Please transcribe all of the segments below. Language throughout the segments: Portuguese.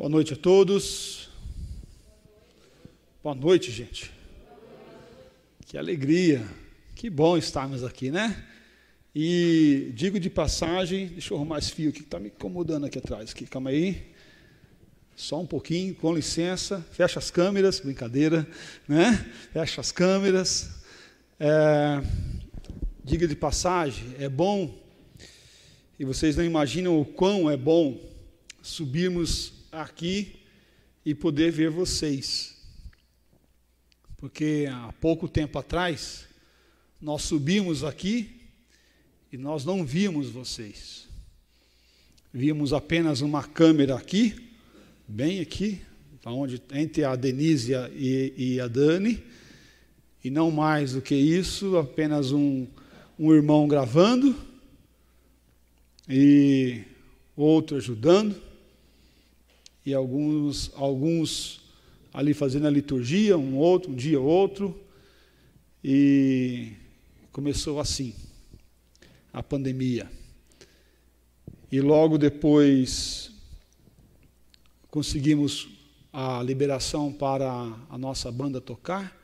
Boa noite a todos. Boa noite, gente. Que alegria. Que bom estarmos aqui, né? E digo de passagem, deixa eu arrumar esse fio aqui que está me incomodando aqui atrás. Aqui, calma aí. Só um pouquinho, com licença. Fecha as câmeras, brincadeira, né? Fecha as câmeras. É, diga de passagem, é bom, e vocês não imaginam o quão é bom subirmos aqui e poder ver vocês. Porque há pouco tempo atrás, nós subimos aqui e nós não vimos vocês. Víamos apenas uma câmera aqui, bem aqui, onde, entre a Denise e, e a Dani, e não mais do que isso, apenas um, um irmão gravando e outro ajudando e alguns, alguns ali fazendo a liturgia, um outro, um dia outro, e começou assim, a pandemia. E logo depois conseguimos a liberação para a nossa banda tocar.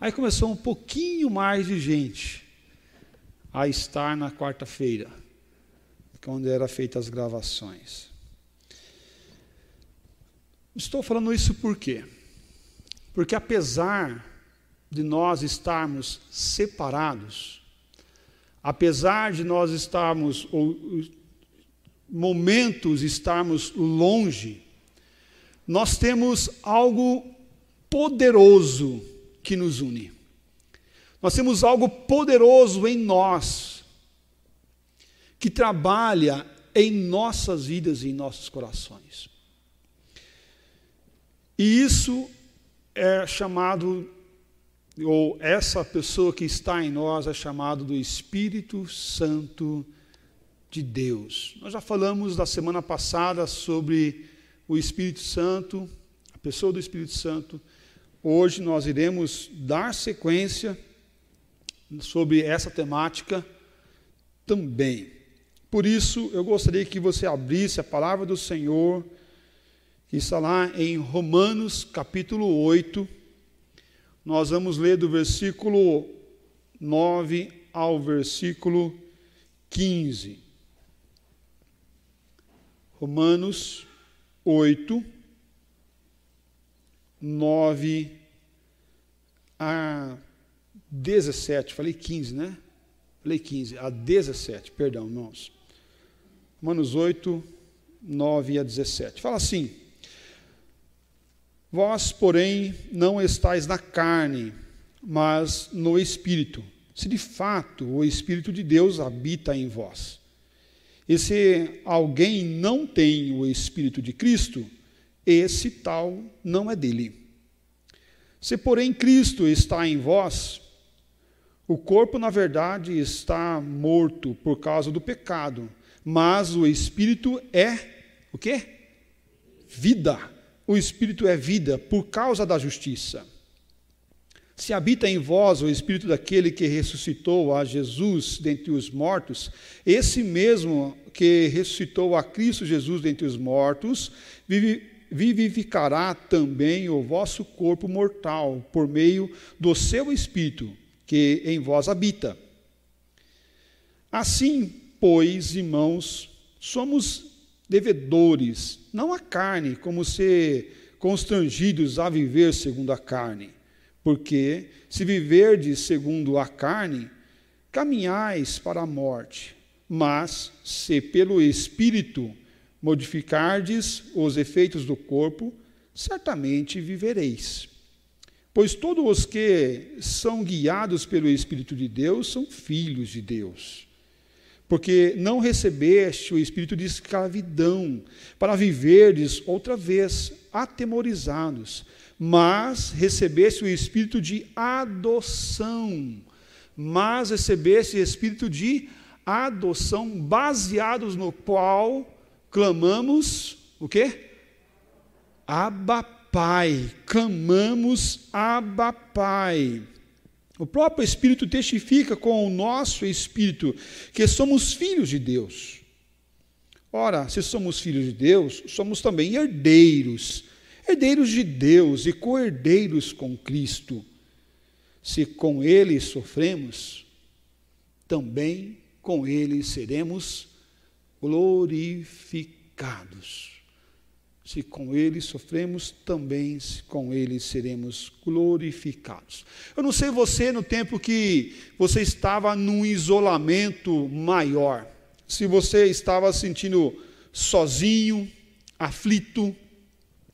Aí começou um pouquinho mais de gente a estar na quarta-feira, quando eram feitas as gravações. Estou falando isso por quê? Porque apesar de nós estarmos separados, apesar de nós estarmos, ou, momentos estarmos longe, nós temos algo poderoso que nos une. Nós temos algo poderoso em nós, que trabalha em nossas vidas e em nossos corações. E isso é chamado, ou essa pessoa que está em nós é chamado do Espírito Santo de Deus. Nós já falamos na semana passada sobre o Espírito Santo, a pessoa do Espírito Santo. Hoje nós iremos dar sequência sobre essa temática também. Por isso, eu gostaria que você abrisse a palavra do Senhor que está lá em Romanos capítulo 8. Nós vamos ler do versículo 9 ao versículo 15. Romanos 8, 9 a 17. Falei 15, né? Falei 15, a 17, perdão, irmãos. Romanos 8, 9 a 17. Fala assim: Vós, porém, não estáis na carne, mas no Espírito, se de fato o Espírito de Deus habita em vós. E se alguém não tem o Espírito de Cristo, esse tal não é dele. Se, porém, Cristo está em vós, o corpo, na verdade, está morto por causa do pecado, mas o Espírito é o quê? Vida o Espírito é vida por causa da justiça. Se habita em vós o Espírito daquele que ressuscitou a Jesus dentre os mortos, esse mesmo que ressuscitou a Cristo Jesus dentre os mortos, vivificará também o vosso corpo mortal por meio do seu Espírito que em vós habita. Assim, pois, irmãos, somos devedores, não a carne, como ser constrangidos a viver segundo a carne. Porque se viverdes segundo a carne, caminhais para a morte. Mas se pelo Espírito modificardes os efeitos do corpo, certamente vivereis. Pois todos os que são guiados pelo Espírito de Deus são filhos de Deus porque não recebeste o espírito de escravidão, para viverdes outra vez atemorizados, mas recebeste o espírito de adoção, mas recebeste o espírito de adoção, baseados no qual clamamos o quê? Abba Pai, clamamos Abba Pai. O próprio Espírito testifica com o nosso espírito que somos filhos de Deus. Ora, se somos filhos de Deus, somos também herdeiros, herdeiros de Deus e co-herdeiros com Cristo. Se com Ele sofremos, também com Ele seremos glorificados. Se com Ele sofremos, também com Ele seremos glorificados. Eu não sei você no tempo que você estava num isolamento maior se você estava sentindo sozinho, aflito,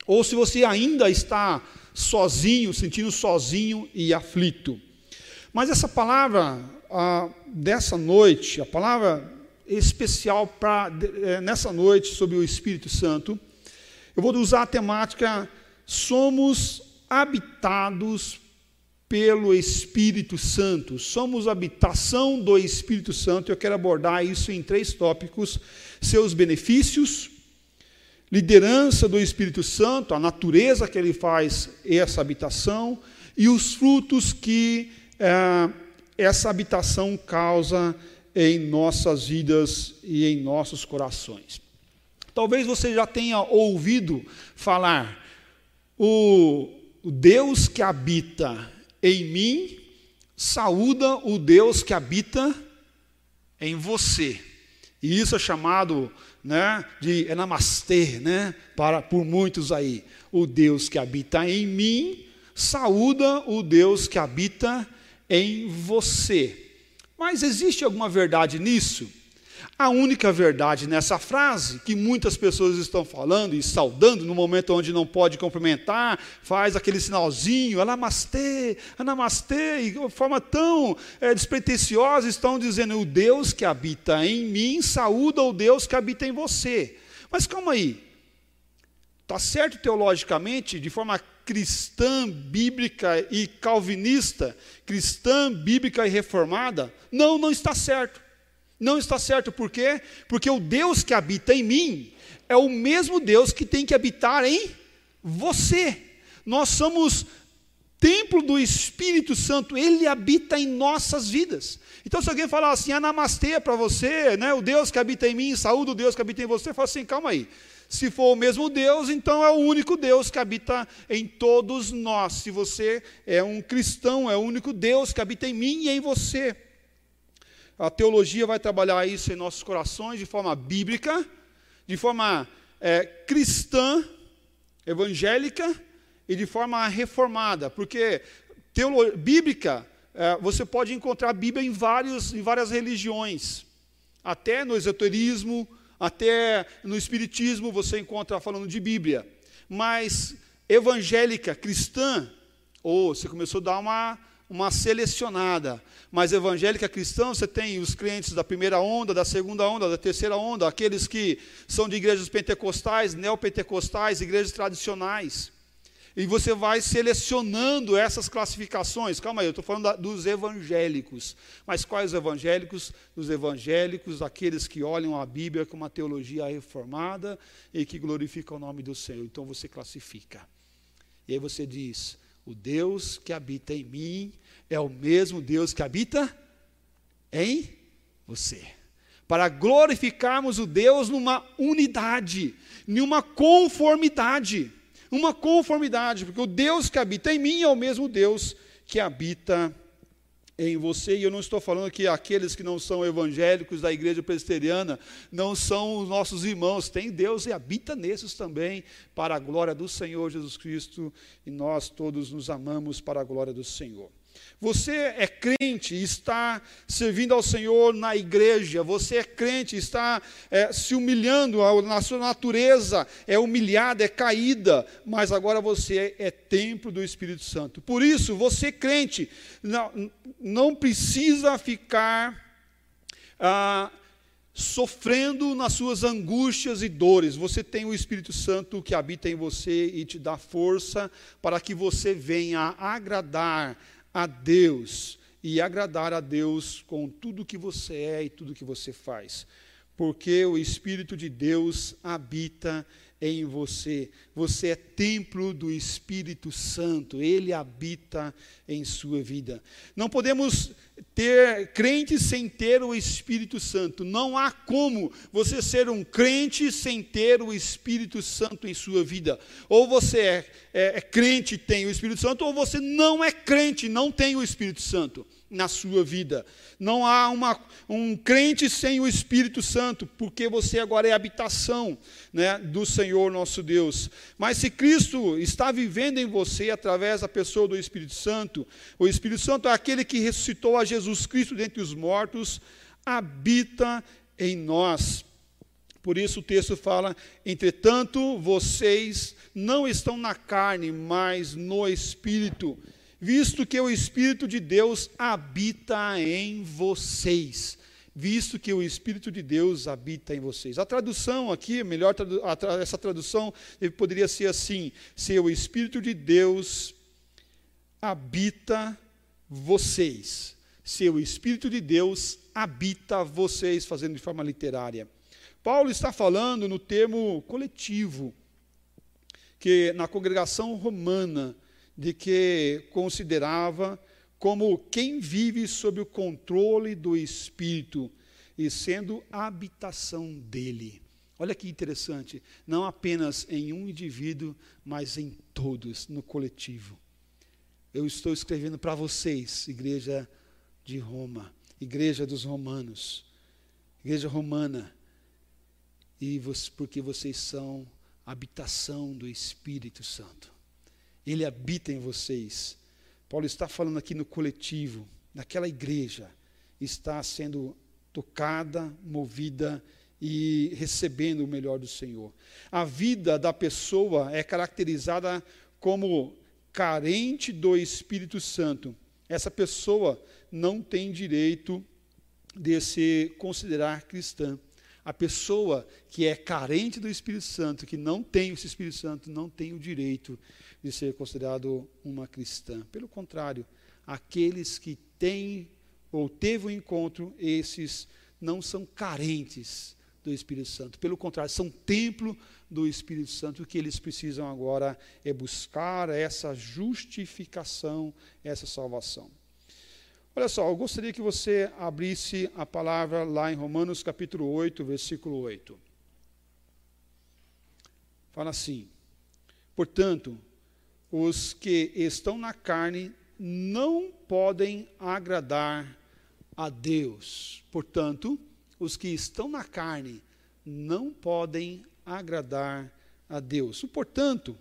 ou se você ainda está sozinho, sentindo sozinho e aflito. Mas essa palavra ah, dessa noite, a palavra especial para é, nessa noite sobre o Espírito Santo, eu vou usar a temática somos habitados pelo Espírito Santo. Somos habitação do Espírito Santo. Eu quero abordar isso em três tópicos: seus benefícios, liderança do Espírito Santo, a natureza que ele faz essa habitação e os frutos que é, essa habitação causa em nossas vidas e em nossos corações. Talvez você já tenha ouvido falar o, Deus que habita em mim, saúda o Deus que habita em você. E isso é chamado né, de namastê, né, para, por muitos aí. O Deus que habita em mim, saúda o Deus que habita em você. Mas existe alguma verdade nisso? A única verdade nessa frase, que muitas pessoas estão falando e saudando no momento onde não pode cumprimentar, faz aquele sinalzinho, anamastê, anamastê, e de forma tão é, despretensiosa estão dizendo: o Deus que habita em mim saúda o Deus que habita em você. Mas calma aí, está certo teologicamente, de forma cristã, bíblica e calvinista, cristã, bíblica e reformada? Não, não está certo. Não está certo, por quê? Porque o Deus que habita em mim é o mesmo Deus que tem que habitar em você. Nós somos templo do Espírito Santo, ele habita em nossas vidas. Então, se alguém falar assim, anamastê para você, né, o Deus que habita em mim, saúde o Deus que habita em você, fala assim, calma aí. Se for o mesmo Deus, então é o único Deus que habita em todos nós. Se você é um cristão, é o único Deus que habita em mim e em você. A teologia vai trabalhar isso em nossos corações de forma bíblica, de forma é, cristã, evangélica e de forma reformada, porque bíblica, é, você pode encontrar a Bíblia em, vários, em várias religiões, até no esoterismo, até no espiritismo você encontra falando de Bíblia, mas evangélica, cristã, ou você começou a dar uma uma selecionada. Mas evangélica cristã, você tem os clientes da primeira onda, da segunda onda, da terceira onda, aqueles que são de igrejas pentecostais, neopentecostais, igrejas tradicionais. E você vai selecionando essas classificações. Calma aí, eu estou falando da, dos evangélicos. Mas quais evangélicos? Os evangélicos, aqueles que olham a Bíblia com uma teologia reformada e que glorificam o nome do Senhor. Então você classifica. E aí você diz: o Deus que habita em mim é o mesmo Deus que habita em você. Para glorificarmos o Deus numa unidade, numa conformidade. Uma conformidade, porque o Deus que habita em mim é o mesmo Deus que habita em em você, e eu não estou falando que aqueles que não são evangélicos da igreja presbiteriana não são os nossos irmãos, tem Deus e habita nesses também, para a glória do Senhor Jesus Cristo, e nós todos nos amamos para a glória do Senhor. Você é crente, está servindo ao Senhor na igreja, você é crente, está é, se humilhando, na sua natureza é humilhada, é caída, mas agora você é, é templo do Espírito Santo. Por isso, você crente, não, não precisa ficar. Ah, sofrendo nas suas angústias e dores, você tem o Espírito Santo que habita em você e te dá força para que você venha agradar a Deus e agradar a Deus com tudo que você é e tudo que você faz. porque o Espírito de Deus habita em você. Você é templo do Espírito Santo, ele habita em sua vida. Não podemos ter crentes sem ter o Espírito Santo. Não há como você ser um crente sem ter o Espírito Santo em sua vida. Ou você é, é, é crente e tem o Espírito Santo, ou você não é crente, não tem o Espírito Santo na sua vida. Não há uma, um crente sem o Espírito Santo, porque você agora é habitação né, do Senhor nosso Deus. Mas se Cristo está vivendo em você através da pessoa do Espírito Santo, o Espírito Santo é aquele que ressuscitou a Jesus Cristo dentre os mortos, habita em nós. Por isso o texto fala: entretanto, vocês não estão na carne, mas no Espírito visto que o Espírito de Deus habita em vocês. Visto que o Espírito de Deus habita em vocês. A tradução aqui, melhor essa tradução poderia ser assim: se o Espírito de Deus habita vocês. Se o Espírito de Deus habita vocês, fazendo de forma literária. Paulo está falando no termo coletivo, que na congregação romana, de que considerava como quem vive sob o controle do Espírito e sendo a habitação dele. Olha que interessante, não apenas em um indivíduo, mas em todos, no coletivo. Eu estou escrevendo para vocês, igreja de Roma, igreja dos romanos, igreja romana, e porque vocês são habitação do Espírito Santo. Ele habita em vocês. Paulo está falando aqui no coletivo, naquela igreja, está sendo tocada, movida e recebendo o melhor do Senhor. A vida da pessoa é caracterizada como carente do Espírito Santo. Essa pessoa não tem direito de se considerar cristã. A pessoa que é carente do Espírito Santo, que não tem esse Espírito Santo, não tem o direito de ser considerado uma cristã. Pelo contrário, aqueles que têm ou teve um encontro, esses não são carentes do Espírito Santo. Pelo contrário, são templo do Espírito Santo. O que eles precisam agora é buscar essa justificação, essa salvação. Olha só, eu gostaria que você abrisse a palavra lá em Romanos capítulo 8, versículo 8. Fala assim: Portanto, os que estão na carne não podem agradar a Deus. Portanto, os que estão na carne não podem agradar a Deus. O portanto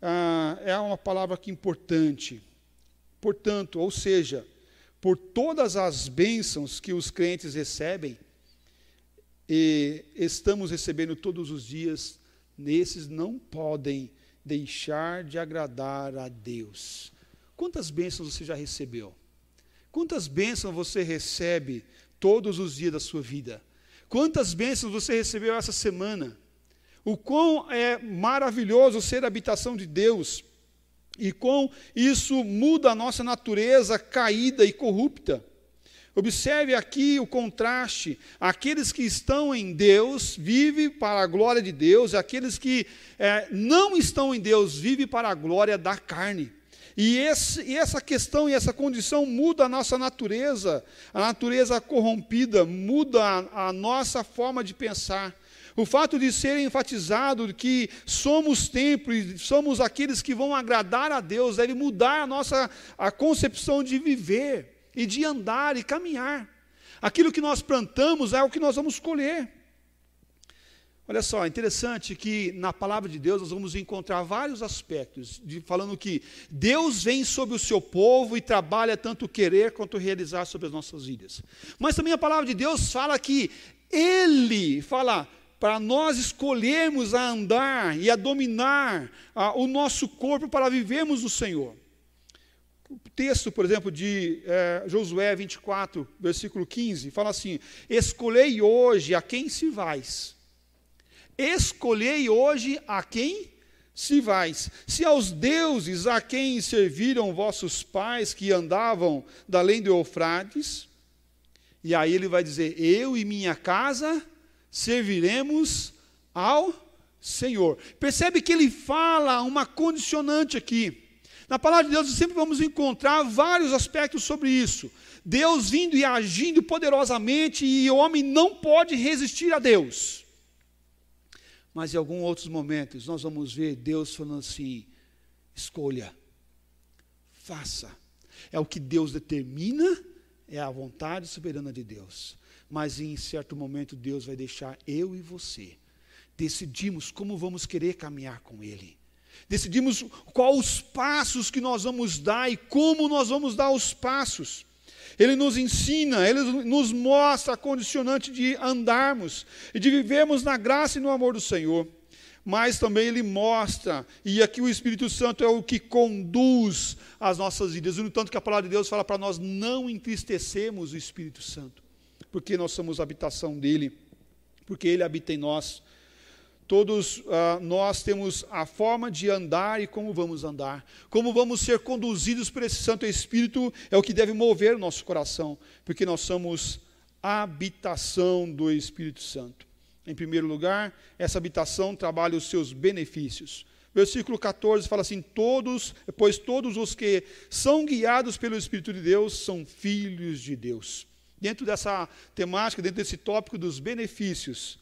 ah, é uma palavra que é importante. Portanto, ou seja, por todas as bênçãos que os crentes recebem, e estamos recebendo todos os dias, nesses não podem deixar de agradar a Deus. Quantas bênçãos você já recebeu? Quantas bênçãos você recebe todos os dias da sua vida? Quantas bênçãos você recebeu essa semana? O quão é maravilhoso ser a habitação de Deus e com isso muda a nossa natureza caída e corrupta. Observe aqui o contraste. Aqueles que estão em Deus vivem para a glória de Deus, aqueles que é, não estão em Deus vivem para a glória da carne. E, esse, e, essa questão e essa condição muda a nossa natureza, a natureza corrompida, muda a, a nossa forma de pensar. O fato de ser enfatizado que somos templo e somos aqueles que vão agradar a Deus deve mudar a nossa a concepção de viver e de andar e caminhar. Aquilo que nós plantamos é o que nós vamos colher. Olha só, interessante que na palavra de Deus nós vamos encontrar vários aspectos, de, falando que Deus vem sobre o seu povo e trabalha tanto querer quanto realizar sobre as nossas vidas. Mas também a palavra de Deus fala que Ele, fala, para nós escolhermos a andar e a dominar a, o nosso corpo para vivermos o Senhor. O texto, por exemplo, de é, Josué 24, versículo 15, fala assim: Escolhei hoje a quem se vais. Escolhei hoje a quem se vais. Se aos deuses a quem serviram vossos pais que andavam da além do Eufrates, e aí ele vai dizer: Eu e minha casa serviremos ao Senhor. Percebe que ele fala uma condicionante aqui. Na palavra de Deus sempre vamos encontrar vários aspectos sobre isso. Deus vindo e agindo poderosamente e o homem não pode resistir a Deus. Mas em alguns outros momentos nós vamos ver Deus falando assim: escolha, faça. É o que Deus determina, é a vontade soberana de Deus. Mas em certo momento Deus vai deixar eu e você decidimos como vamos querer caminhar com Ele. Decidimos quais os passos que nós vamos dar e como nós vamos dar os passos. Ele nos ensina, ele nos mostra a condicionante de andarmos e de vivermos na graça e no amor do Senhor. Mas também ele mostra, e aqui o Espírito Santo é o que conduz as nossas vidas. No tanto que a palavra de Deus fala para nós não entristecermos o Espírito Santo, porque nós somos habitação dele, porque ele habita em nós. Todos uh, nós temos a forma de andar e como vamos andar. Como vamos ser conduzidos por esse Santo Espírito é o que deve mover o nosso coração, porque nós somos habitação do Espírito Santo. Em primeiro lugar, essa habitação trabalha os seus benefícios. Versículo 14 fala assim: Todos, pois todos os que são guiados pelo Espírito de Deus são filhos de Deus. Dentro dessa temática, dentro desse tópico dos benefícios,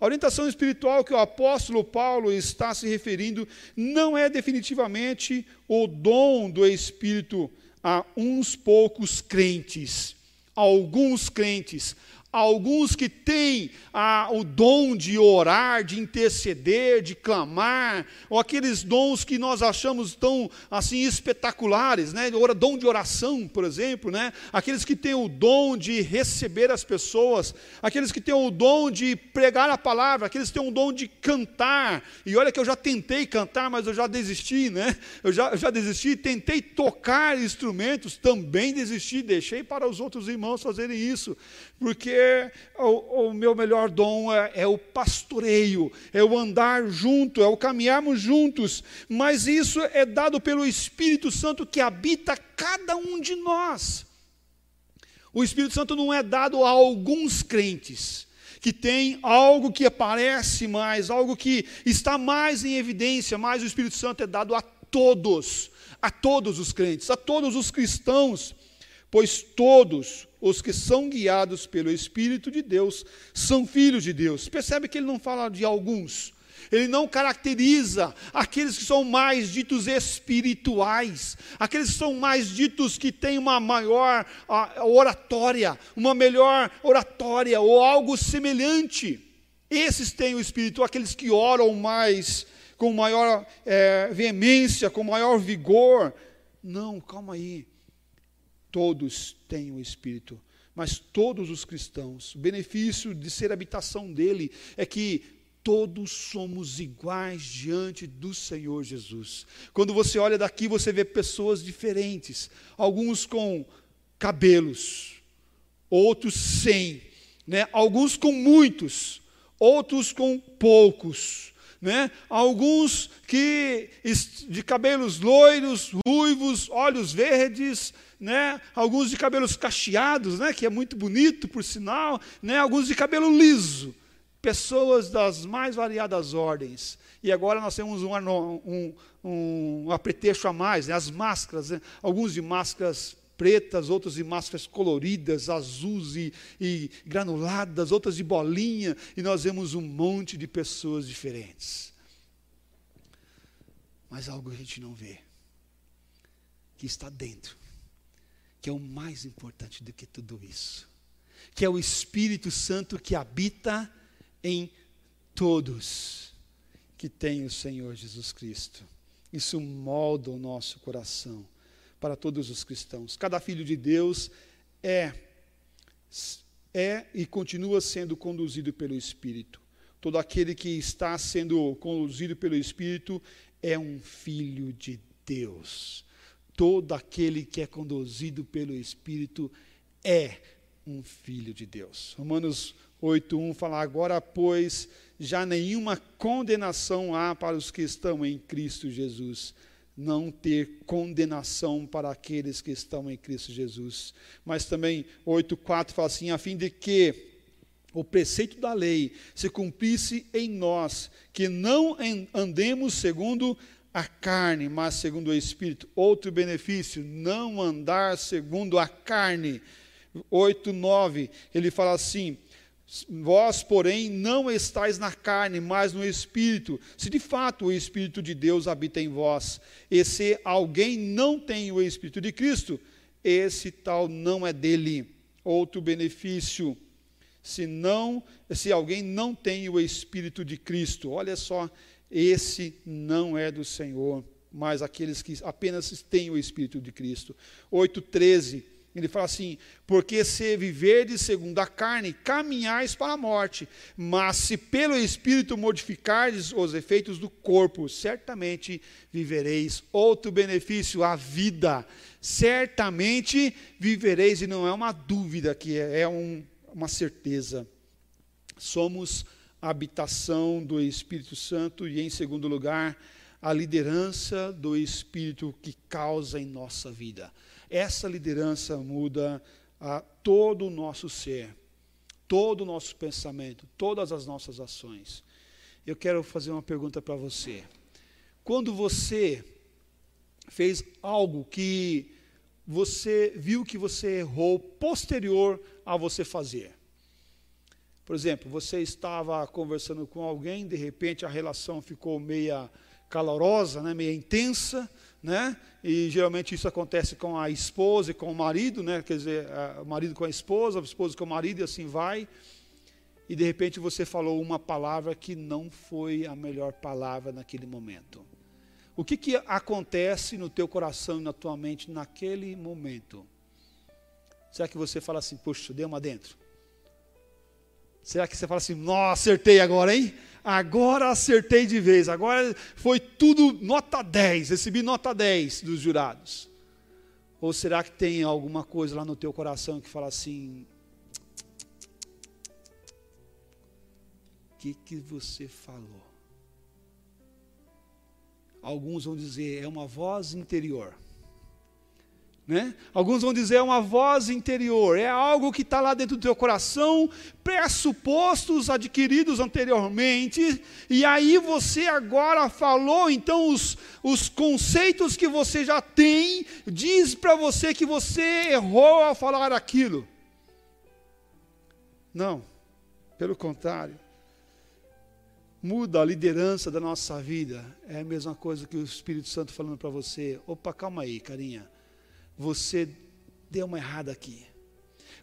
a orientação espiritual que o apóstolo Paulo está se referindo não é definitivamente o dom do Espírito a uns poucos crentes, a alguns crentes, alguns que têm ah, o dom de orar, de interceder, de clamar, ou aqueles dons que nós achamos tão assim espetaculares, né? Dom de oração, por exemplo, né? Aqueles que têm o dom de receber as pessoas, aqueles que têm o dom de pregar a palavra, aqueles que têm o dom de cantar. E olha que eu já tentei cantar, mas eu já desisti, né? Eu já, eu já desisti, tentei tocar instrumentos, também desisti, deixei para os outros irmãos fazerem isso, porque o, o meu melhor dom é, é o pastoreio, é o andar junto, é o caminharmos juntos, mas isso é dado pelo Espírito Santo que habita cada um de nós. O Espírito Santo não é dado a alguns crentes, que tem algo que aparece mais, algo que está mais em evidência, mas o Espírito Santo é dado a todos, a todos os crentes, a todos os cristãos, pois todos os que são guiados pelo Espírito de Deus são filhos de Deus. Percebe que ele não fala de alguns, ele não caracteriza aqueles que são mais ditos espirituais, aqueles que são mais ditos que têm uma maior oratória, uma melhor oratória ou algo semelhante. Esses têm o Espírito, aqueles que oram mais, com maior é, veemência, com maior vigor. Não, calma aí todos têm o Espírito, mas todos os cristãos, o benefício de ser habitação dele é que todos somos iguais diante do Senhor Jesus. Quando você olha daqui, você vê pessoas diferentes, alguns com cabelos, outros sem, né? alguns com muitos, outros com poucos. Né? Alguns que de cabelos loiros, ruivos, olhos verdes, né? alguns de cabelos cacheados, né? que é muito bonito, por sinal, né? alguns de cabelo liso, pessoas das mais variadas ordens. E agora nós temos um, um, um, apretexto a mais, né? as máscaras, né? alguns de máscaras pretas, outros de máscaras coloridas, azuis e, e granuladas, outras de bolinha, e nós vemos um monte de pessoas diferentes. Mas algo a gente não vê, que está dentro que é o mais importante do que tudo isso, que é o Espírito Santo que habita em todos que têm o Senhor Jesus Cristo. Isso molda o nosso coração para todos os cristãos. Cada filho de Deus é é e continua sendo conduzido pelo Espírito. Todo aquele que está sendo conduzido pelo Espírito é um filho de Deus todo aquele que é conduzido pelo Espírito é um filho de Deus. Romanos 8:1 fala: "Agora, pois, já nenhuma condenação há para os que estão em Cristo Jesus." Não ter condenação para aqueles que estão em Cristo Jesus. Mas também 8,4 fala assim: a fim de que o preceito da lei se cumprisse em nós, que não andemos segundo a carne, mas segundo o Espírito. Outro benefício, não andar segundo a carne. 8, 9, ele fala assim: Vós, porém, não estáis na carne, mas no Espírito, se de fato o Espírito de Deus habita em vós. E se alguém não tem o Espírito de Cristo, esse tal não é dele. Outro benefício, se não, se alguém não tem o Espírito de Cristo, olha só, esse não é do Senhor, mas aqueles que apenas têm o Espírito de Cristo. 8,13 ele fala assim: porque se viverdes segundo a carne, caminhais para a morte, mas se pelo Espírito modificardes os efeitos do corpo, certamente vivereis. Outro benefício, a vida. Certamente vivereis, e não é uma dúvida, que é, é um, uma certeza. Somos a habitação do Espírito Santo, e em segundo lugar, a liderança do Espírito que causa em nossa vida. Essa liderança muda a todo o nosso ser, todo o nosso pensamento, todas as nossas ações. Eu quero fazer uma pergunta para você. Quando você fez algo que você viu que você errou posterior a você fazer. Por exemplo, você estava conversando com alguém, de repente a relação ficou meia calorosa, né, meia intensa, né? E geralmente isso acontece com a esposa e com o marido, né? Quer dizer, o marido com a esposa, a esposa com o marido e assim vai. E de repente você falou uma palavra que não foi a melhor palavra naquele momento. O que, que acontece no teu coração e na tua mente naquele momento? Será que você fala assim, puxa, deu uma dentro? Será que você fala assim, nossa, acertei agora, hein? Agora acertei de vez, agora foi tudo nota 10, recebi nota 10 dos jurados. Ou será que tem alguma coisa lá no teu coração que fala assim: O que, que você falou? Alguns vão dizer, é uma voz interior. Né? Alguns vão dizer é uma voz interior, é algo que está lá dentro do teu coração, pressupostos adquiridos anteriormente, e aí você agora falou, então os, os conceitos que você já tem, diz para você que você errou ao falar aquilo. Não, pelo contrário, muda a liderança da nossa vida, é a mesma coisa que o Espírito Santo falando para você: opa, calma aí, carinha você deu uma errada aqui.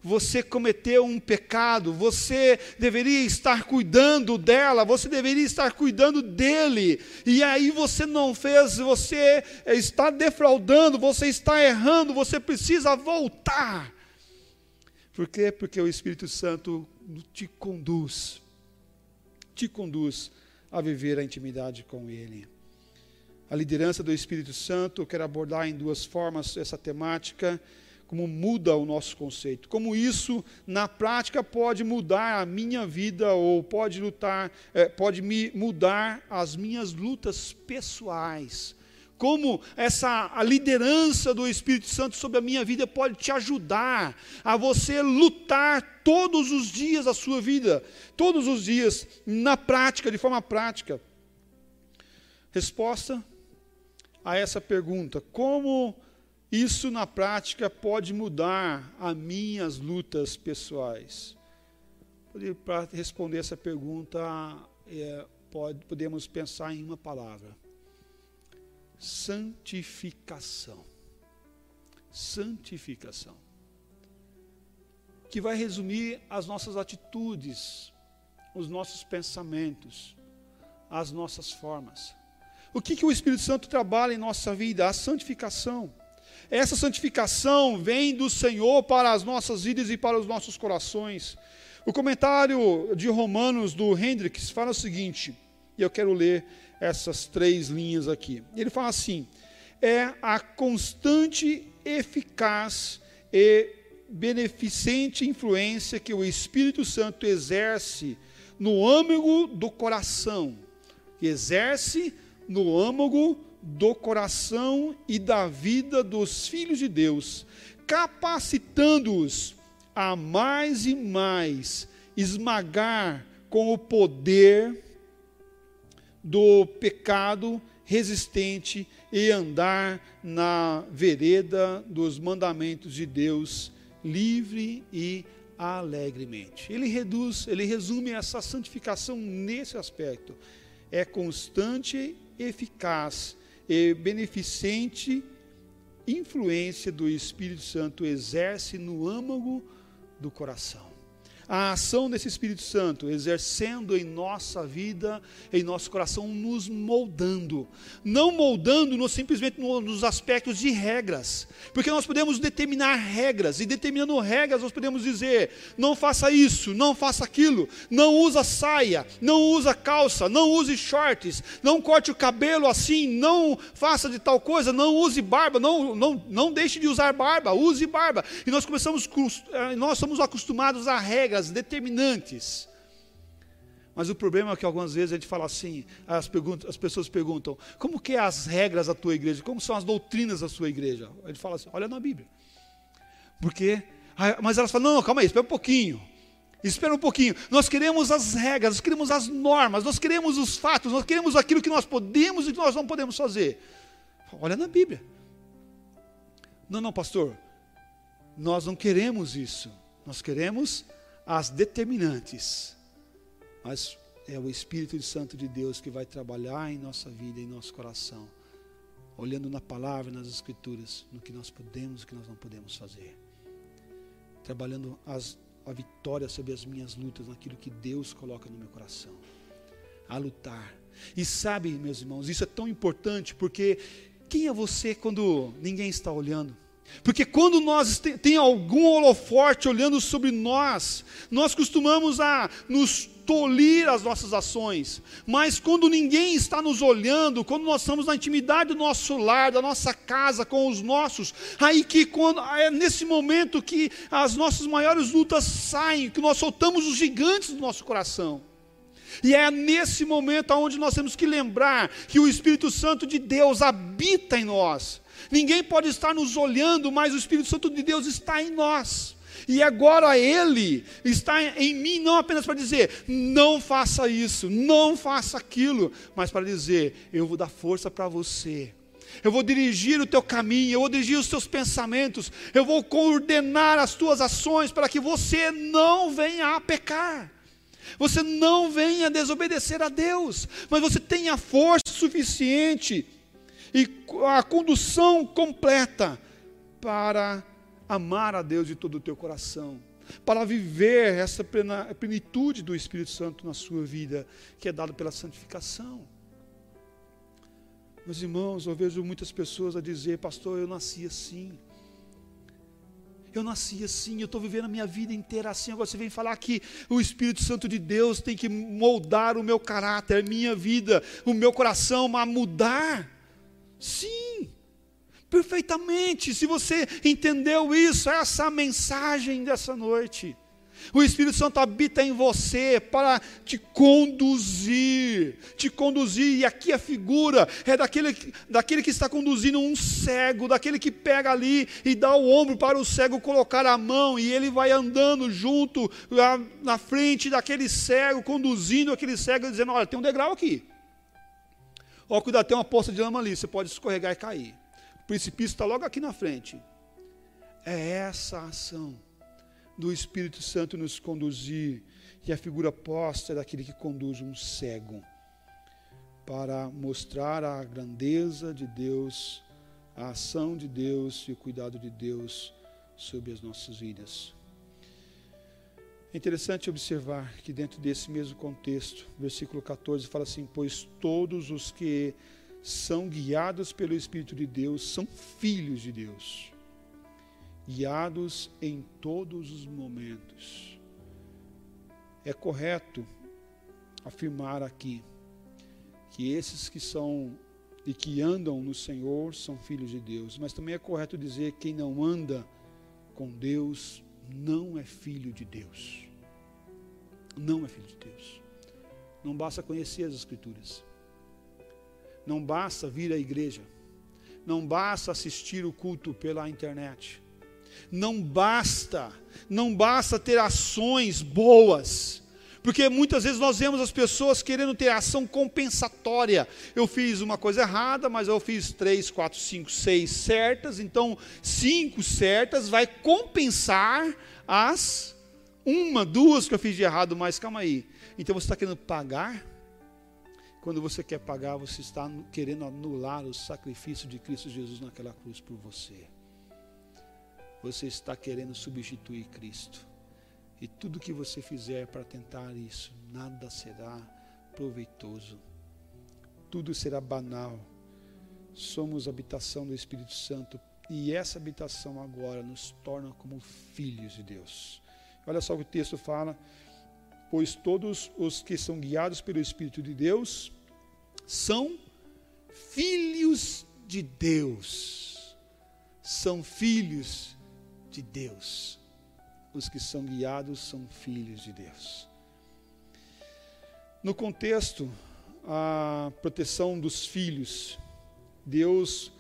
Você cometeu um pecado, você deveria estar cuidando dela, você deveria estar cuidando dele, e aí você não fez, você está defraudando, você está errando, você precisa voltar. Por quê? Porque o Espírito Santo te conduz, te conduz a viver a intimidade com Ele a liderança do Espírito Santo. Eu quero abordar em duas formas essa temática, como muda o nosso conceito, como isso na prática pode mudar a minha vida ou pode lutar, é, pode me mudar as minhas lutas pessoais. Como essa a liderança do Espírito Santo sobre a minha vida pode te ajudar a você lutar todos os dias da sua vida, todos os dias, na prática, de forma prática. Resposta: a essa pergunta: como isso na prática pode mudar as minhas lutas pessoais? Para responder essa pergunta, é, pode, podemos pensar em uma palavra: santificação. Santificação. Que vai resumir as nossas atitudes, os nossos pensamentos, as nossas formas. O que, que o Espírito Santo trabalha em nossa vida? A santificação. Essa santificação vem do Senhor para as nossas vidas e para os nossos corações. O comentário de Romanos do Hendricks fala o seguinte, e eu quero ler essas três linhas aqui. Ele fala assim: é a constante, eficaz e beneficente influência que o Espírito Santo exerce no âmago do coração, exerce no âmago do coração e da vida dos filhos de Deus, capacitando-os a mais e mais esmagar com o poder do pecado resistente e andar na vereda dos mandamentos de Deus livre e alegremente. Ele reduz, ele resume essa santificação nesse aspecto. É constante, eficaz e beneficente influência do Espírito Santo exerce no âmago do coração a ação desse Espírito Santo exercendo em nossa vida, em nosso coração, nos moldando. Não moldando-nos simplesmente nos aspectos de regras, porque nós podemos determinar regras, e determinando regras, nós podemos dizer: não faça isso, não faça aquilo, não usa saia, não usa calça, não use shorts, não corte o cabelo assim, não faça de tal coisa, não use barba, não, não, não deixe de usar barba, use barba. E nós começamos, eh, nós somos acostumados a regras regras determinantes. Mas o problema é que algumas vezes a gente fala assim, as, as pessoas perguntam, como que é as regras da tua igreja? Como são as doutrinas da sua igreja? A gente fala assim, olha na Bíblia. Porque, mas elas falam, não calma aí, espera um pouquinho. Espera um pouquinho. Nós queremos as regras, nós queremos as normas, nós queremos os fatos, nós queremos aquilo que nós podemos e que nós não podemos fazer. Olha na Bíblia. Não, não, pastor. Nós não queremos isso. Nós queremos as determinantes, mas é o Espírito Santo de Deus que vai trabalhar em nossa vida, em nosso coração, olhando na palavra, nas Escrituras, no que nós podemos e o que nós não podemos fazer, trabalhando as, a vitória sobre as minhas lutas, naquilo que Deus coloca no meu coração, a lutar. E sabe, meus irmãos, isso é tão importante porque quem é você quando ninguém está olhando? Porque quando nós tem, tem algum holoforte olhando sobre nós, nós costumamos a nos tolir as nossas ações. Mas quando ninguém está nos olhando, quando nós estamos na intimidade do nosso lar, da nossa casa, com os nossos, aí que quando é nesse momento que as nossas maiores lutas saem, que nós soltamos os gigantes do nosso coração. E é nesse momento onde nós temos que lembrar que o Espírito Santo de Deus habita em nós. Ninguém pode estar nos olhando, mas o Espírito Santo de Deus está em nós. E agora Ele está em mim, não apenas para dizer, não faça isso, não faça aquilo, mas para dizer, eu vou dar força para você. Eu vou dirigir o teu caminho, eu vou dirigir os teus pensamentos, eu vou coordenar as tuas ações para que você não venha a pecar. Você não venha desobedecer a Deus, mas você tenha força suficiente e a condução completa para amar a Deus de todo o teu coração, para viver essa plenitude do Espírito Santo na sua vida, que é dado pela santificação. Meus irmãos, eu vejo muitas pessoas a dizer, pastor, eu nasci assim. Eu nasci assim, eu estou vivendo a minha vida inteira assim. Agora você vem falar que o Espírito Santo de Deus tem que moldar o meu caráter, a minha vida, o meu coração a mudar. Sim, perfeitamente. Se você entendeu isso, essa é mensagem dessa noite. O Espírito Santo habita em você para te conduzir, te conduzir, e aqui a figura é daquele, daquele que está conduzindo um cego, daquele que pega ali e dá o ombro para o cego colocar a mão, e ele vai andando junto na frente daquele cego, conduzindo aquele cego, dizendo: Olha, tem um degrau aqui. Ó, cuidado, tem uma poça de lama ali, você pode escorregar e cair. O precipício está logo aqui na frente. É essa ação do Espírito Santo nos conduzir, e a figura posta é daquele que conduz um cego, para mostrar a grandeza de Deus, a ação de Deus e o cuidado de Deus sobre as nossas vidas. É interessante observar que, dentro desse mesmo contexto, versículo 14 fala assim: Pois todos os que são guiados pelo Espírito de Deus são filhos de Deus guiados em todos os momentos. É correto afirmar aqui que esses que são e que andam no Senhor são filhos de Deus, mas também é correto dizer que quem não anda com Deus não é filho de Deus. Não é filho de Deus. Não basta conhecer as Escrituras. Não basta vir à igreja. Não basta assistir o culto pela internet Não basta, não basta ter ações boas. Porque muitas vezes nós vemos as pessoas querendo ter ação compensatória. Eu fiz uma coisa errada, mas eu fiz três, quatro, cinco, seis certas, então cinco certas vai compensar as uma, duas que eu fiz de errado, mas calma aí. Então você está querendo pagar? Quando você quer pagar, você está querendo anular o sacrifício de Cristo Jesus naquela cruz por você. Você está querendo substituir Cristo. E tudo que você fizer para tentar isso, nada será proveitoso. Tudo será banal. Somos habitação do Espírito Santo e essa habitação agora nos torna como filhos de Deus. Olha só o que o texto fala: pois todos os que são guiados pelo Espírito de Deus são filhos de Deus. São filhos de Deus os que são guiados são filhos de Deus. No contexto, a proteção dos filhos, Deus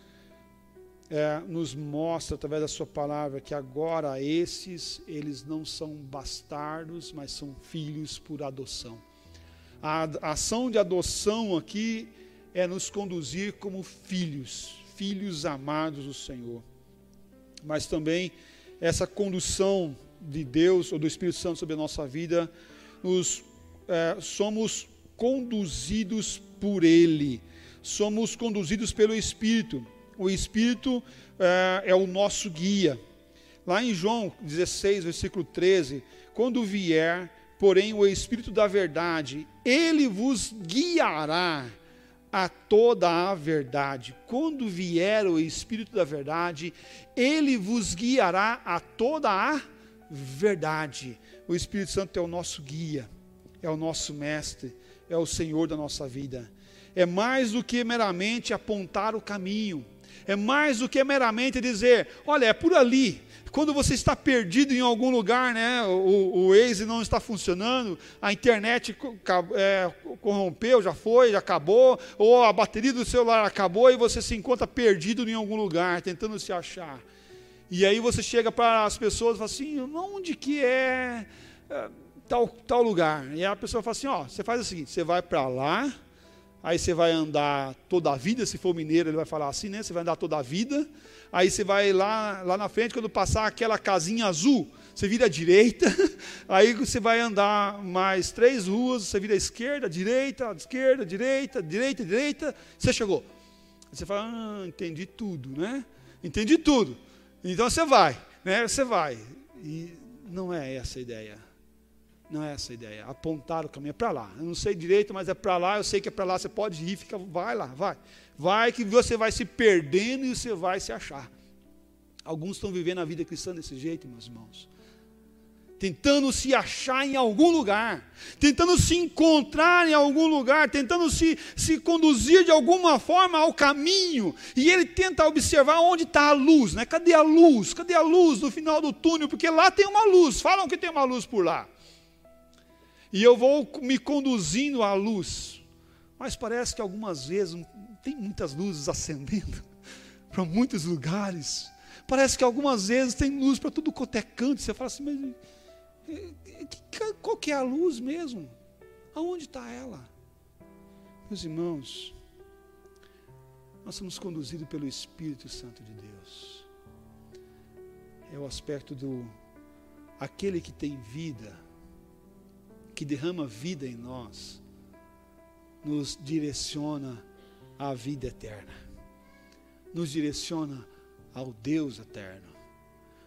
é, nos mostra através da sua palavra que agora esses, eles não são bastardos, mas são filhos por adoção. A, ação de adoção aqui é nos conduzir como filhos, filhos amados do Senhor. Mas também essa condução de Deus ou do Espírito Santo sobre a nossa vida, nos, é, somos conduzidos por Ele, somos conduzidos pelo Espírito. O Espírito é, é o nosso guia. Lá em João 16, versículo 13, quando vier, porém, o Espírito da verdade, ele vos guiará a toda a verdade. Quando vier o Espírito da verdade, ele vos guiará a toda a verdade. O Espírito Santo é o nosso guia, é o nosso mestre, é o Senhor da nossa vida. É mais do que meramente apontar o caminho, é mais do que meramente dizer: olha, é por ali. Quando você está perdido em algum lugar, né, o, o Waze não está funcionando, a internet é, corrompeu, já foi, já acabou, ou a bateria do celular acabou e você se encontra perdido em algum lugar, tentando se achar. E aí você chega para as pessoas e fala assim, onde que é, é tal, tal lugar? E a pessoa fala assim, ó, você faz o seguinte, você vai para lá, aí você vai andar toda a vida, se for mineiro ele vai falar assim, né? Você vai andar toda a vida, aí você vai lá, lá na frente, quando passar aquela casinha azul, você vira à direita, aí você vai andar mais três ruas, você vira à esquerda, à direita, à esquerda, à direita, à direita, à direita, você chegou. Aí você fala, ah, entendi tudo, né? Entendi tudo. Então você vai, né? Você vai. E não é essa a ideia. Não é essa a ideia. Apontar o caminho é para lá. Eu não sei direito, mas é para lá. Eu sei que é para lá. Você pode ir, fica, vai lá, vai. Vai que você vai se perdendo e você vai se achar. Alguns estão vivendo a vida cristã desse jeito, meus irmãos tentando se achar em algum lugar, tentando se encontrar em algum lugar, tentando se, se conduzir de alguma forma ao caminho, e ele tenta observar onde está a luz, né? cadê a luz? Cadê a luz no final do túnel? Porque lá tem uma luz, falam que tem uma luz por lá. E eu vou me conduzindo à luz, mas parece que algumas vezes tem muitas luzes acendendo para muitos lugares. Parece que algumas vezes tem luz para tudo quanto é canto. Você fala assim, mas qual que é a luz mesmo? Aonde está ela? Meus irmãos, nós somos conduzidos pelo Espírito Santo de Deus. É o aspecto do aquele que tem vida, que derrama vida em nós, nos direciona à vida eterna, nos direciona ao Deus eterno,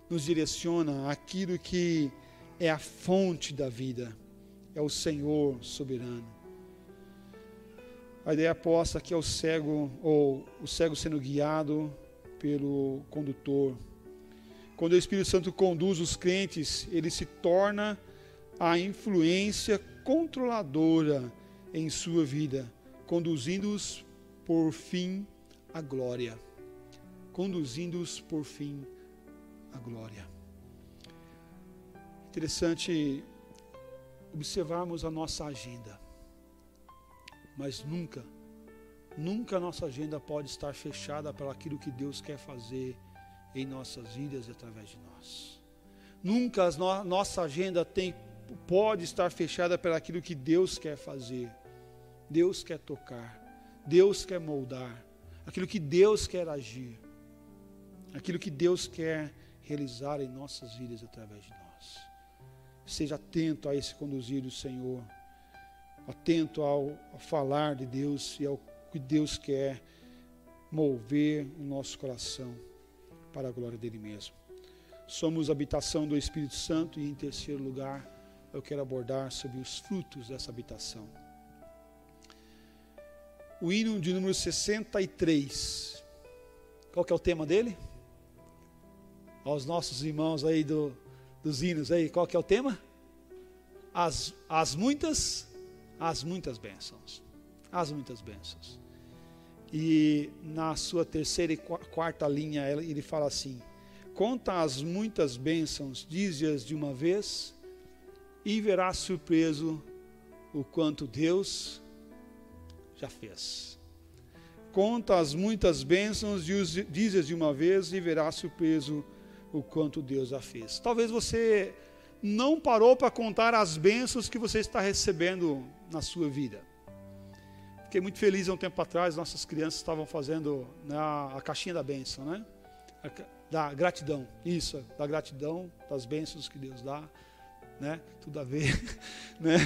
nos direciona àquilo que é a fonte da vida, é o Senhor soberano. A ideia posta aqui é o cego, ou o cego sendo guiado pelo condutor. Quando o Espírito Santo conduz os crentes, ele se torna a influência controladora em sua vida, conduzindo-os por fim à glória. Conduzindo-os por fim à glória. Interessante observarmos a nossa agenda. Mas nunca, nunca a nossa agenda pode estar fechada para aquilo que Deus quer fazer em nossas vidas e através de nós. Nunca a no, nossa agenda tem, pode estar fechada para aquilo que Deus quer fazer. Deus quer tocar, Deus quer moldar, aquilo que Deus quer agir, aquilo que Deus quer realizar em nossas vidas através de nós. Seja atento a esse conduzir do Senhor, atento ao, ao falar de Deus e ao que Deus quer mover o nosso coração para a glória dele mesmo. Somos habitação do Espírito Santo e em terceiro lugar, eu quero abordar sobre os frutos dessa habitação. O hino de número 63. Qual que é o tema dele? Aos nossos irmãos aí do, dos hinos aí, qual que é o tema? As, as muitas, as muitas bênçãos. As muitas bênçãos. E na sua terceira e quarta linha ele fala assim: Conta as muitas bênçãos, dize-as de uma vez, e verás surpreso o quanto Deus já fez. Conta as muitas bênçãos, dize-as de uma vez, e verás surpreso o quanto Deus já fez. Talvez você não parou para contar as bênçãos que você está recebendo na sua vida. Fiquei muito feliz há um tempo atrás, nossas crianças estavam fazendo né, a caixinha da bênção, né? Da gratidão, isso, da gratidão, das bênçãos que Deus dá, né? Tudo a ver, né?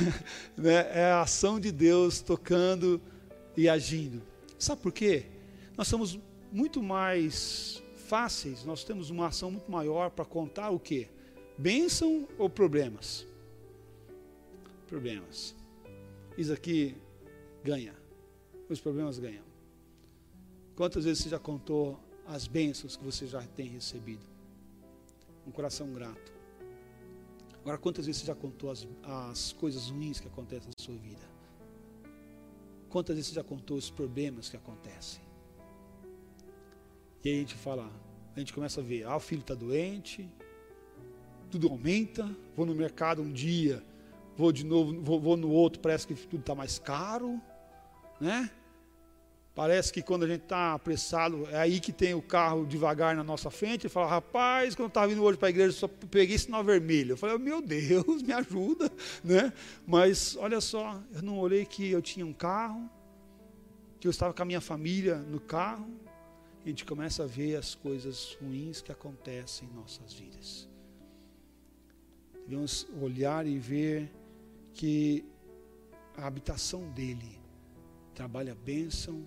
né? É a ação de Deus tocando e agindo. Sabe por quê? Nós somos muito mais fáceis, nós temos uma ação muito maior para contar o quê? Bênção ou problemas? Problemas. Isso aqui ganha os problemas ganham. Quantas vezes você já contou as bênçãos que você já tem recebido? Um coração grato. Agora, quantas vezes você já contou as, as coisas ruins que acontecem na sua vida? Quantas vezes você já contou os problemas que acontecem? E aí a gente fala, a gente começa a ver, ah, o filho está doente, tudo aumenta, vou no mercado um dia, vou de novo, vou, vou no outro, parece que tudo está mais caro, né? Parece que quando a gente está apressado, é aí que tem o carro devagar na nossa frente. E fala, rapaz, quando eu estava vindo hoje para a igreja, só peguei sinal vermelho. Eu falei, meu Deus, me ajuda. Né? Mas olha só, eu não olhei que eu tinha um carro, que eu estava com a minha família no carro. A gente começa a ver as coisas ruins que acontecem em nossas vidas. Devemos olhar e ver que a habitação dele trabalha bênção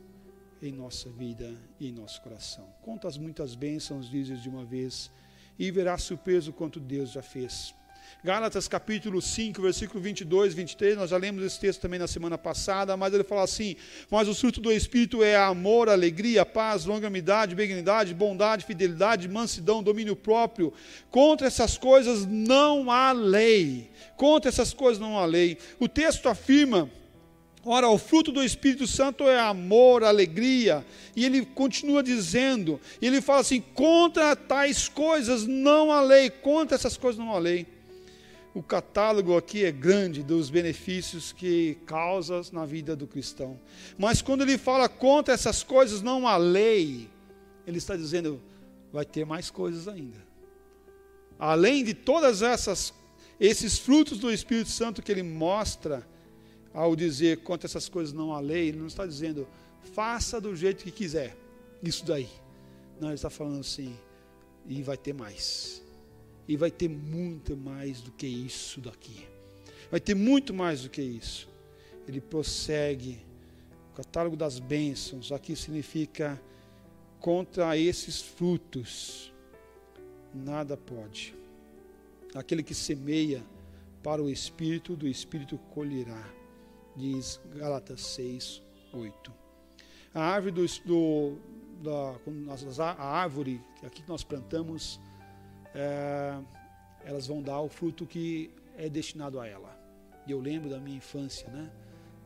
em nossa vida e em nosso coração. Conta as muitas bênçãos, dizes de uma vez, e verás surpreso quanto Deus já fez. Gálatas capítulo 5, versículo 22, 23, nós já lemos esse texto também na semana passada, mas ele fala assim: Mas o fruto do Espírito é amor, alegria, paz, longanimidade, benignidade, bondade, fidelidade, mansidão, domínio próprio. Contra essas coisas não há lei. Contra essas coisas não há lei. O texto afirma Ora, o fruto do Espírito Santo é amor, alegria. E ele continua dizendo, ele fala assim: contra tais coisas não há lei, contra essas coisas não há lei. O catálogo aqui é grande dos benefícios que causa na vida do cristão. Mas quando ele fala contra essas coisas não há lei, ele está dizendo vai ter mais coisas ainda. Além de todas essas esses frutos do Espírito Santo que ele mostra, ao dizer quanto essas coisas não há lei, ele não está dizendo faça do jeito que quiser, isso daí. Não, ele está falando assim, e vai ter mais. E vai ter muito mais do que isso daqui. Vai ter muito mais do que isso. Ele prossegue. O catálogo das bênçãos aqui significa contra esses frutos nada pode. Aquele que semeia para o espírito, do espírito colherá diz Gálatas 6, 8. A árvore do, do da, a árvore que aqui nós plantamos, é, elas vão dar o fruto que é destinado a ela. E eu lembro da minha infância, né?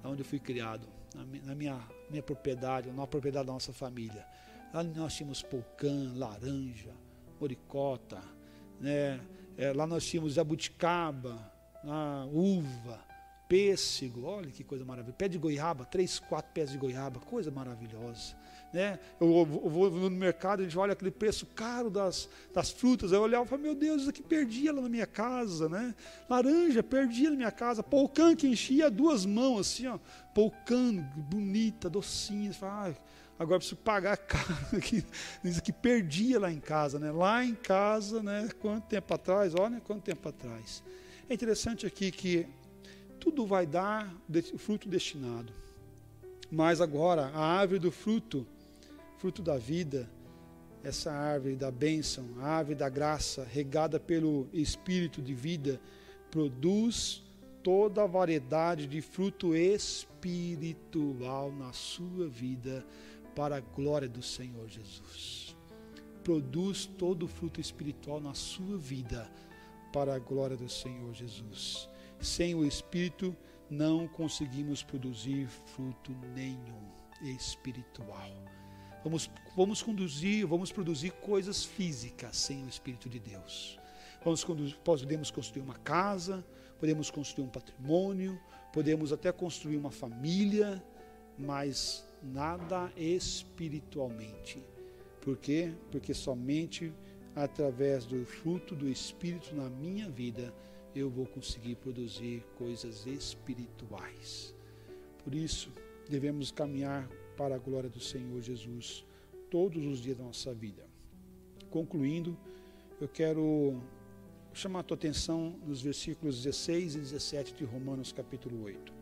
Da onde eu fui criado, na, na minha, minha propriedade, na propriedade da nossa família. Lá nós tínhamos polcã, laranja, moricota, né? É, lá nós tínhamos jabuticaba, uva, pêssego, olha que coisa maravilhosa. Pé de goiaba, três, quatro pés de goiaba, coisa maravilhosa. Né? Eu, eu, vou no mercado, a gente olha aquele preço caro das, das frutas, eu olhava e falava, meu Deus, isso aqui perdia lá na minha casa, né? Laranja, perdia na minha casa, polcã que enchia duas mãos, assim, ó, polcã, bonita, docinha, fala, ah, agora preciso pagar caro, isso aqui perdia lá em casa, né? Lá em casa, né? Quanto tempo atrás, olha quanto tempo atrás. É interessante aqui que tudo vai dar o fruto destinado. Mas agora, a árvore do fruto, fruto da vida, essa árvore da bênção, a árvore da graça, regada pelo Espírito de vida, produz toda a variedade de fruto espiritual na sua vida, para a glória do Senhor Jesus. Produz todo o fruto espiritual na sua vida, para a glória do Senhor Jesus. Sem o Espírito, não conseguimos produzir fruto nenhum espiritual. Vamos, vamos conduzir, vamos produzir coisas físicas sem o Espírito de Deus. Vamos podemos construir uma casa, podemos construir um patrimônio, podemos até construir uma família, mas nada espiritualmente. Por quê? Porque somente através do fruto do Espírito na minha vida eu vou conseguir produzir coisas espirituais. Por isso, devemos caminhar para a glória do Senhor Jesus todos os dias da nossa vida. Concluindo, eu quero chamar a tua atenção nos versículos 16 e 17 de Romanos capítulo 8.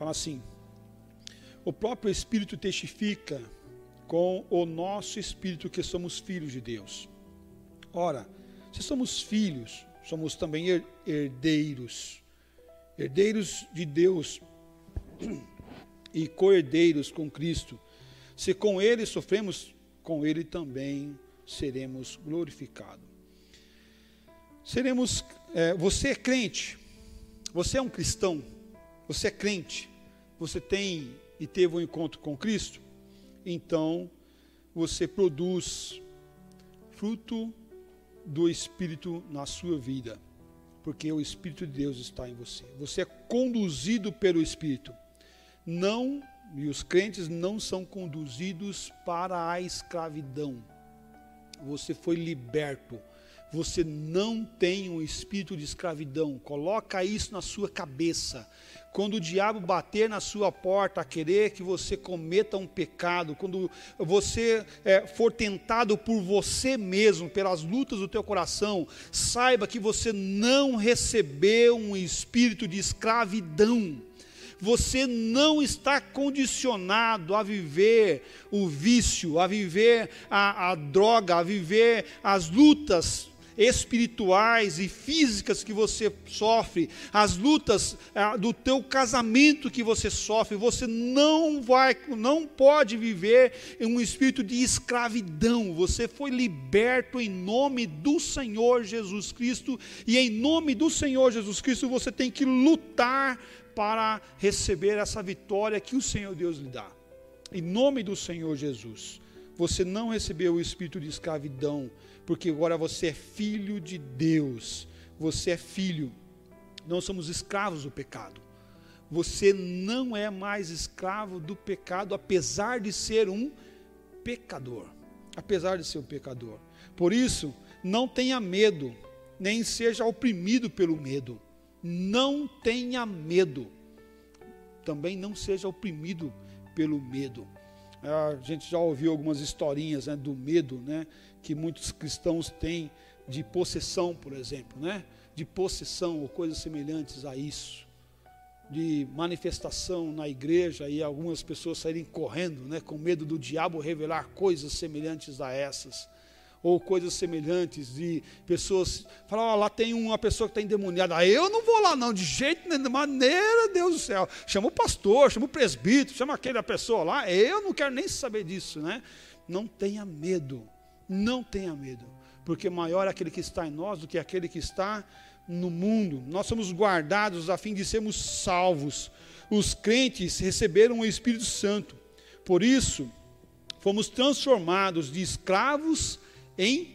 Fala assim: o próprio Espírito testifica com o nosso espírito que somos filhos de Deus. Ora, se somos filhos, somos também herdeiros, herdeiros de Deus e co-herdeiros com Cristo. Se com Ele sofremos, com Ele também seremos glorificados. Seremos, é, você é crente, você é um cristão, você é crente, você tem e teve um encontro com Cristo, então você produz fruto do Espírito na sua vida, porque o Espírito de Deus está em você. Você é conduzido pelo Espírito. Não, e os crentes não são conduzidos para a escravidão. Você foi liberto. Você não tem um espírito de escravidão. Coloca isso na sua cabeça. Quando o diabo bater na sua porta a querer que você cometa um pecado, quando você é, for tentado por você mesmo, pelas lutas do teu coração, saiba que você não recebeu um espírito de escravidão. Você não está condicionado a viver o vício, a viver a, a droga, a viver as lutas espirituais e físicas que você sofre, as lutas ah, do teu casamento que você sofre, você não vai, não pode viver em um espírito de escravidão. Você foi liberto em nome do Senhor Jesus Cristo e em nome do Senhor Jesus Cristo você tem que lutar para receber essa vitória que o Senhor Deus lhe dá. Em nome do Senhor Jesus. Você não recebeu o espírito de escravidão, porque agora você é filho de Deus. Você é filho. Não somos escravos do pecado. Você não é mais escravo do pecado, apesar de ser um pecador. Apesar de ser um pecador. Por isso, não tenha medo, nem seja oprimido pelo medo. Não tenha medo. Também não seja oprimido pelo medo. A gente já ouviu algumas historinhas né, do medo, né? que muitos cristãos têm de possessão, por exemplo, né? de possessão ou coisas semelhantes a isso, de manifestação na igreja e algumas pessoas saírem correndo, né, com medo do diabo revelar coisas semelhantes a essas, ou coisas semelhantes de pessoas falar, oh, lá tem uma pessoa que está endemoniada, eu não vou lá não, de jeito nenhum, de maneira, Deus do céu, chama o pastor, chama o presbítero, chama aquela pessoa lá, eu não quero nem saber disso, né? Não tenha medo, não tenha medo, porque maior é aquele que está em nós do que aquele que está no mundo. Nós somos guardados a fim de sermos salvos. Os crentes receberam o Espírito Santo. Por isso, Fomos transformados de escravos em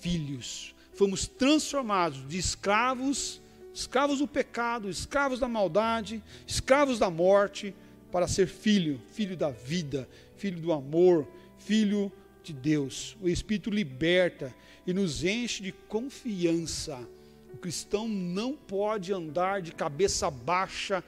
filhos. Fomos transformados de escravos, escravos do pecado, escravos da maldade, escravos da morte, para ser filho, filho da vida, filho do amor, filho de Deus. O Espírito liberta e nos enche de confiança. O cristão não pode andar de cabeça baixa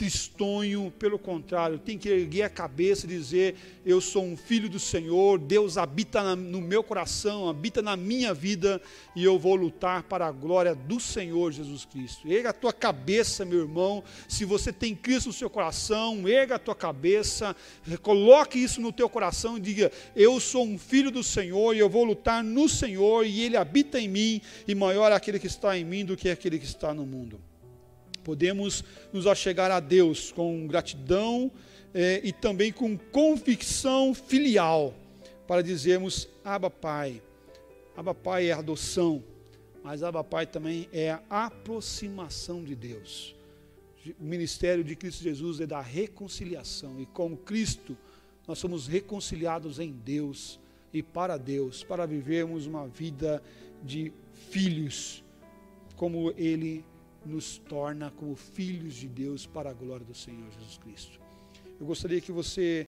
tristonho, pelo contrário, tem que erguer a cabeça e dizer: Eu sou um filho do Senhor, Deus habita no meu coração, habita na minha vida e eu vou lutar para a glória do Senhor Jesus Cristo. Erga a tua cabeça, meu irmão, se você tem Cristo no seu coração, erga a tua cabeça, coloque isso no teu coração e diga: Eu sou um filho do Senhor e eu vou lutar no Senhor e Ele habita em mim, e maior é aquele que está em mim do que aquele que está no mundo. Podemos nos achegar a Deus com gratidão é, e também com convicção filial, para dizermos: Abba Pai. Abba Pai é adoção, mas Abba Pai também é a aproximação de Deus. O ministério de Cristo Jesus é da reconciliação, e com Cristo nós somos reconciliados em Deus e para Deus, para vivermos uma vida de filhos, como Ele nos torna como filhos de Deus para a glória do Senhor Jesus Cristo. Eu gostaria que você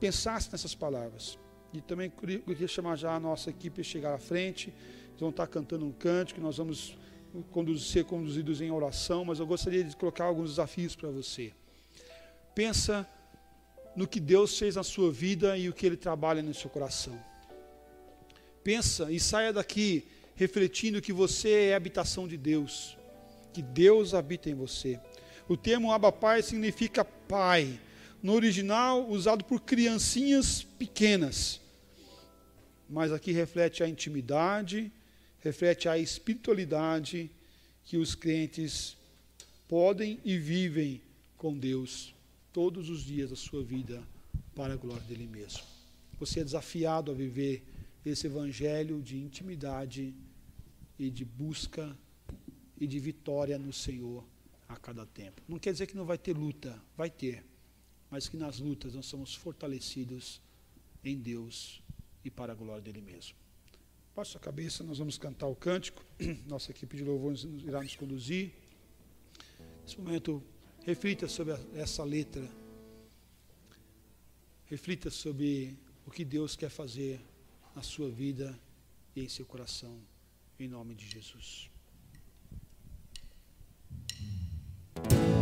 pensasse nessas palavras. E também queria chamar já a nossa equipe a chegar à frente. Eles vão estar cantando um cântico, nós vamos ser conduzidos em oração, mas eu gostaria de colocar alguns desafios para você. Pensa no que Deus fez na sua vida e o que Ele trabalha no seu coração. Pensa e saia daqui refletindo que você é habitação de Deus que Deus habita em você. O termo Abba Pai significa pai, no original usado por criancinhas pequenas. Mas aqui reflete a intimidade, reflete a espiritualidade que os crentes podem e vivem com Deus todos os dias da sua vida para a glória dele mesmo. Você é desafiado a viver esse evangelho de intimidade e de busca e de vitória no Senhor a cada tempo. Não quer dizer que não vai ter luta, vai ter, mas que nas lutas nós somos fortalecidos em Deus e para a glória dele mesmo. Baixe a cabeça, nós vamos cantar o cântico. Nossa equipe de louvor irá nos conduzir. Nesse momento, reflita sobre essa letra. Reflita sobre o que Deus quer fazer na sua vida e em seu coração, em nome de Jesus. Adoramos, te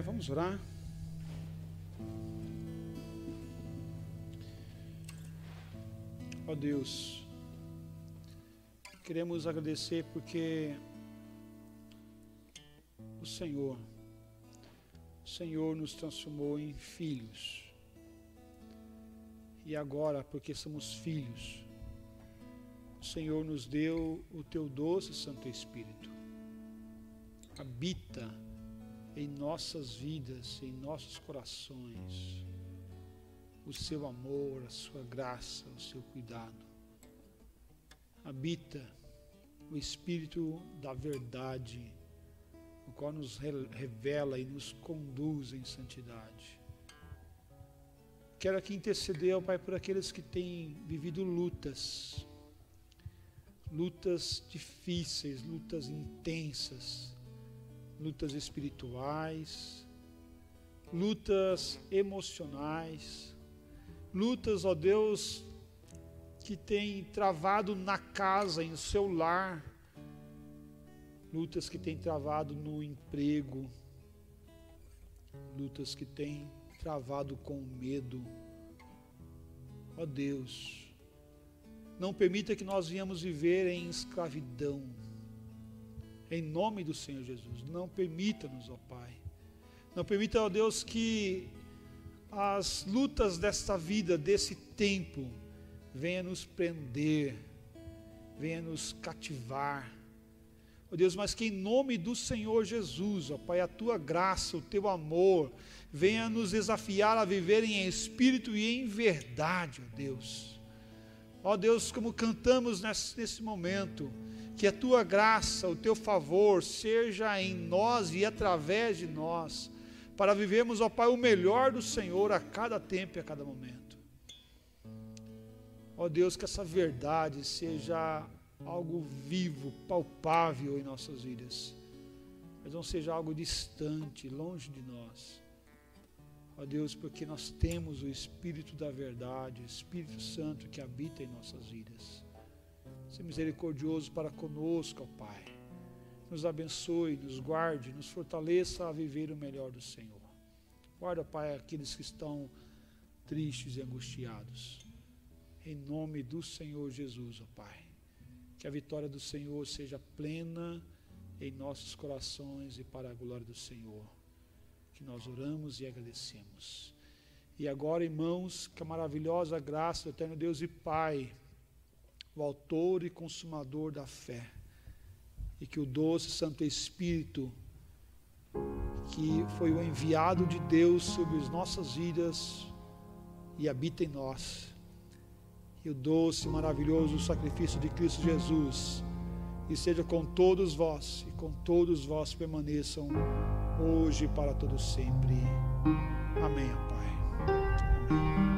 pé, vamos orar. Ó oh Deus, queremos agradecer porque o Senhor, o Senhor nos transformou em filhos. E agora, porque somos filhos, o Senhor nos deu o teu doce Santo Espírito. Habita em nossas vidas, em nossos corações, o seu amor, a sua graça, o seu cuidado. Habita o Espírito da verdade, o qual nos revela e nos conduz em santidade. Quero aqui interceder, ó Pai, por aqueles que têm vivido lutas, lutas difíceis, lutas intensas, lutas espirituais, lutas emocionais, lutas, ó Deus, que têm travado na casa, em seu lar, lutas que têm travado no emprego, lutas que têm travado com medo. Ó Deus, não permita que nós venhamos viver em escravidão. Em nome do Senhor Jesus. Não permita-nos, ó Pai. Não permita, ó Deus, que as lutas desta vida, desse tempo, venham nos prender, venham nos cativar. Ó Deus, mas que em nome do Senhor Jesus, ó Pai, a tua graça, o teu amor, venha nos desafiar a viver em espírito e em verdade, ó Deus. Ó Deus, como cantamos nesse, nesse momento, que a tua graça, o teu favor seja em nós e através de nós, para vivermos, ó Pai, o melhor do Senhor a cada tempo e a cada momento. Ó Deus, que essa verdade seja algo vivo, palpável em nossas vidas, mas não seja algo distante, longe de nós Ó Deus, porque nós temos o Espírito da verdade, o Espírito Santo que habita em nossas vidas. Seja misericordioso para conosco, ó Pai. Nos abençoe, nos guarde, nos fortaleça a viver o melhor do Senhor. Guarda, Pai, aqueles que estão tristes e angustiados. Em nome do Senhor Jesus, ó Pai. Que a vitória do Senhor seja plena em nossos corações e para a glória do Senhor que nós oramos e agradecemos. E agora, irmãos, que a maravilhosa graça do Eterno Deus e Pai, o Autor e Consumador da fé, e que o doce Santo Espírito, que foi o enviado de Deus sobre as nossas vidas e habita em nós, e o doce e maravilhoso sacrifício de Cristo Jesus, e seja com todos vós, e com todos vós permaneçam hoje e para todo sempre. Amém, Pai. Amém.